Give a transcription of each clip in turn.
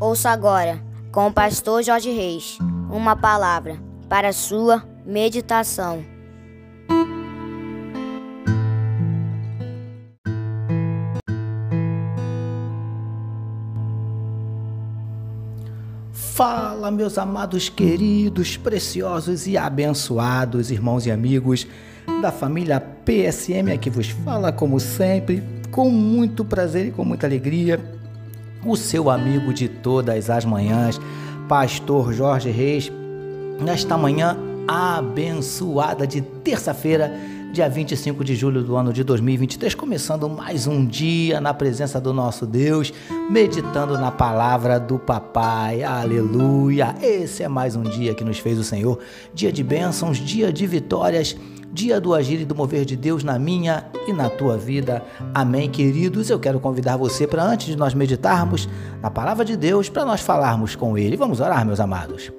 Ouça agora, com o pastor Jorge Reis, uma palavra para sua meditação. Fala, meus amados, queridos, preciosos e abençoados irmãos e amigos da família PSM, aqui vos fala, como sempre, com muito prazer e com muita alegria, o seu amigo de todas as manhãs, Pastor Jorge Reis, nesta manhã abençoada de terça-feira, dia 25 de julho do ano de 2023, começando mais um dia na presença do nosso Deus, meditando na palavra do Papai. Aleluia! Esse é mais um dia que nos fez o Senhor, dia de bênçãos, dia de vitórias dia do agir e do mover de Deus na minha e na tua vida. Amém, queridos. Eu quero convidar você para antes de nós meditarmos na palavra de Deus, para nós falarmos com ele. Vamos orar, meus amados.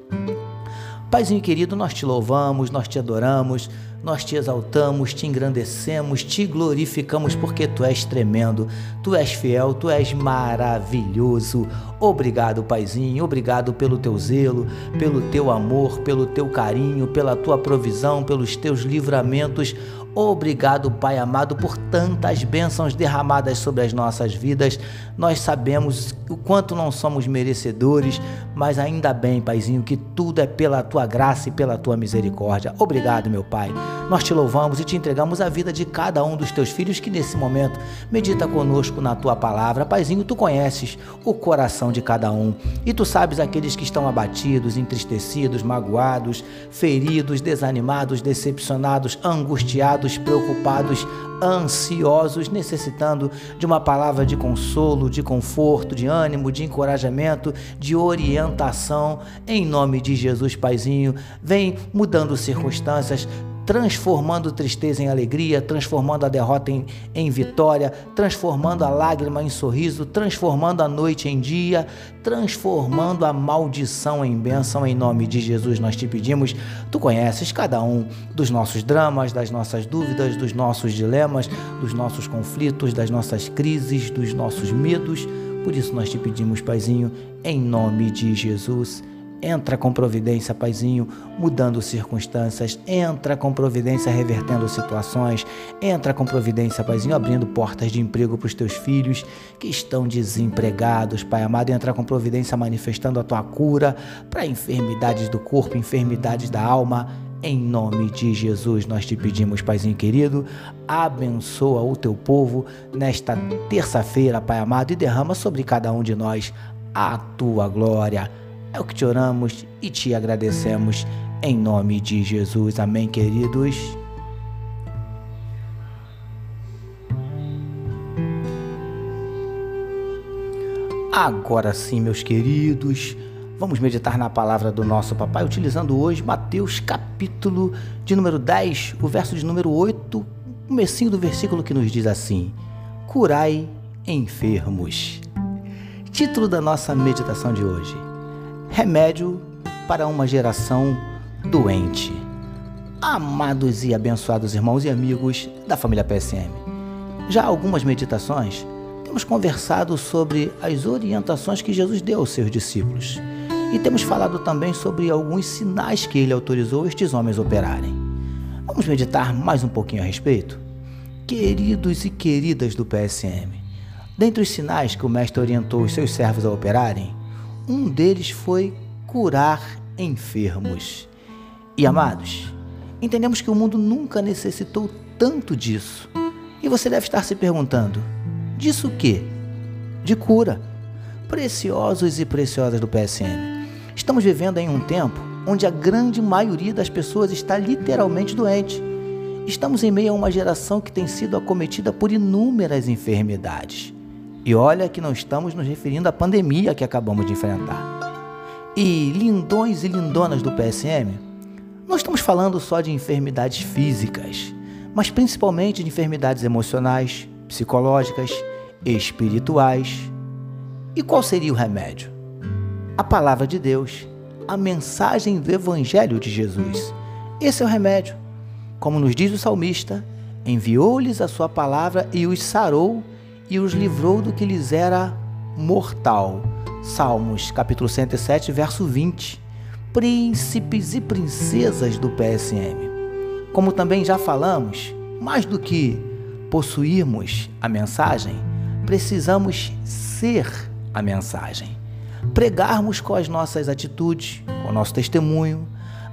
Paizinho querido, nós te louvamos, nós te adoramos, nós te exaltamos, te engrandecemos, te glorificamos porque tu és tremendo, tu és fiel, tu és maravilhoso. Obrigado, Paizinho, obrigado pelo teu zelo, pelo teu amor, pelo teu carinho, pela tua provisão, pelos teus livramentos. Obrigado, Pai amado, por tantas bênçãos derramadas sobre as nossas vidas. Nós sabemos o quanto não somos merecedores, mas ainda bem, Paizinho, que tudo é pela tua graça e pela tua misericórdia. Obrigado, meu Pai. Nós te louvamos e te entregamos a vida de cada um dos teus filhos que nesse momento medita conosco na tua palavra. Paizinho, tu conheces o coração de cada um e tu sabes aqueles que estão abatidos, entristecidos, magoados, feridos, desanimados, decepcionados, angustiados preocupados, ansiosos, necessitando de uma palavra de consolo, de conforto, de ânimo, de encorajamento, de orientação. Em nome de Jesus, Paizinho, vem mudando circunstâncias, transformando tristeza em alegria, transformando a derrota em, em vitória, transformando a lágrima em sorriso, transformando a noite em dia, transformando a maldição em bênção. Em nome de Jesus nós te pedimos. Tu conheces cada um dos nossos dramas, das nossas dúvidas, dos nossos dilemas, dos nossos conflitos, das nossas crises, dos nossos medos. Por isso nós te pedimos, Paizinho, em nome de Jesus Entra com providência, Paizinho, mudando circunstâncias. Entra com providência, revertendo situações. Entra com providência, Paizinho, abrindo portas de emprego para os teus filhos que estão desempregados, Pai amado. Entra com providência, manifestando a tua cura para enfermidades do corpo, enfermidades da alma. Em nome de Jesus, nós te pedimos, Paizinho querido, abençoa o teu povo nesta terça-feira, Pai amado, e derrama sobre cada um de nós a tua glória é o que te oramos e te agradecemos em nome de Jesus. Amém, queridos. Agora sim, meus queridos, vamos meditar na palavra do nosso papai, utilizando hoje Mateus capítulo de número 10, o verso de número 8, o comecinho do versículo que nos diz assim: Curai enfermos. Título da nossa meditação de hoje: remédio para uma geração doente. Amados e abençoados irmãos e amigos da família PSM, já algumas meditações temos conversado sobre as orientações que Jesus deu aos seus discípulos e temos falado também sobre alguns sinais que ele autorizou estes homens operarem. Vamos meditar mais um pouquinho a respeito? Queridos e queridas do PSM, dentre os sinais que o Mestre orientou os seus servos a operarem, um deles foi curar enfermos. E amados, entendemos que o mundo nunca necessitou tanto disso. E você deve estar se perguntando: disso o quê? De cura. Preciosos e preciosas do PSM. Estamos vivendo em um tempo onde a grande maioria das pessoas está literalmente doente. Estamos em meio a uma geração que tem sido acometida por inúmeras enfermidades. E olha que não estamos nos referindo à pandemia que acabamos de enfrentar. E lindões e lindonas do PSM, não estamos falando só de enfermidades físicas, mas principalmente de enfermidades emocionais, psicológicas, espirituais. E qual seria o remédio? A palavra de Deus, a mensagem do Evangelho de Jesus. Esse é o remédio. Como nos diz o salmista, enviou-lhes a sua palavra e os sarou e os livrou do que lhes era mortal. Salmos, capítulo 107, verso 20. Príncipes e princesas do PSM. Como também já falamos, mais do que possuirmos a mensagem, precisamos ser a mensagem. Pregarmos com as nossas atitudes, com o nosso testemunho,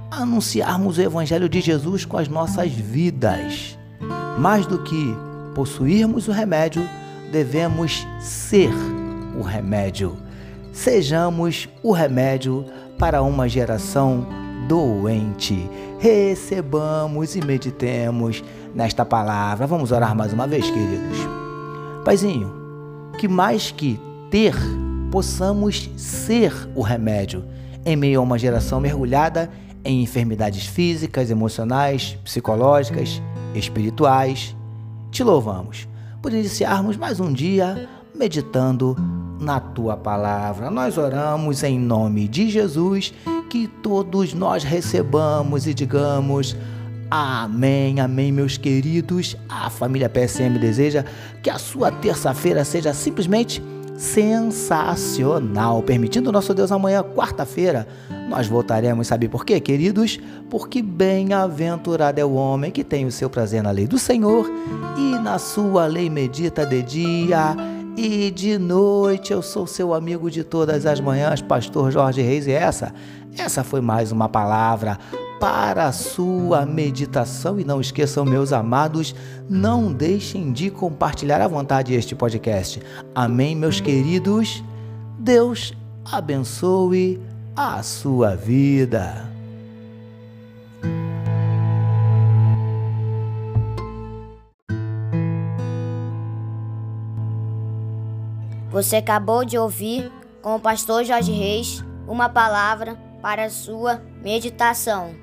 anunciarmos o Evangelho de Jesus com as nossas vidas. Mais do que possuirmos o remédio, devemos ser o remédio. Sejamos o remédio para uma geração doente. Recebamos e meditemos nesta palavra. Vamos orar mais uma vez, queridos. Paizinho, que mais que ter, possamos ser o remédio em meio a uma geração mergulhada em enfermidades físicas, emocionais, psicológicas, espirituais. Te louvamos por iniciarmos mais um dia meditando na tua palavra. Nós oramos em nome de Jesus, que todos nós recebamos e digamos. Amém, amém, meus queridos. A família PSM deseja que a sua terça-feira seja simplesmente sensacional. Permitindo nosso Deus amanhã, quarta-feira, nós voltaremos, sabe por quê, queridos? Porque bem-aventurado é o homem que tem o seu prazer na lei do Senhor e na sua lei medita de dia e de noite. Eu sou seu amigo de todas as manhãs, pastor Jorge Reis, e essa, essa foi mais uma palavra para a sua meditação. E não esqueçam, meus amados, não deixem de compartilhar à vontade este podcast. Amém, meus queridos? Deus abençoe a sua vida. Você acabou de ouvir com o pastor Jorge Reis uma palavra para a sua meditação.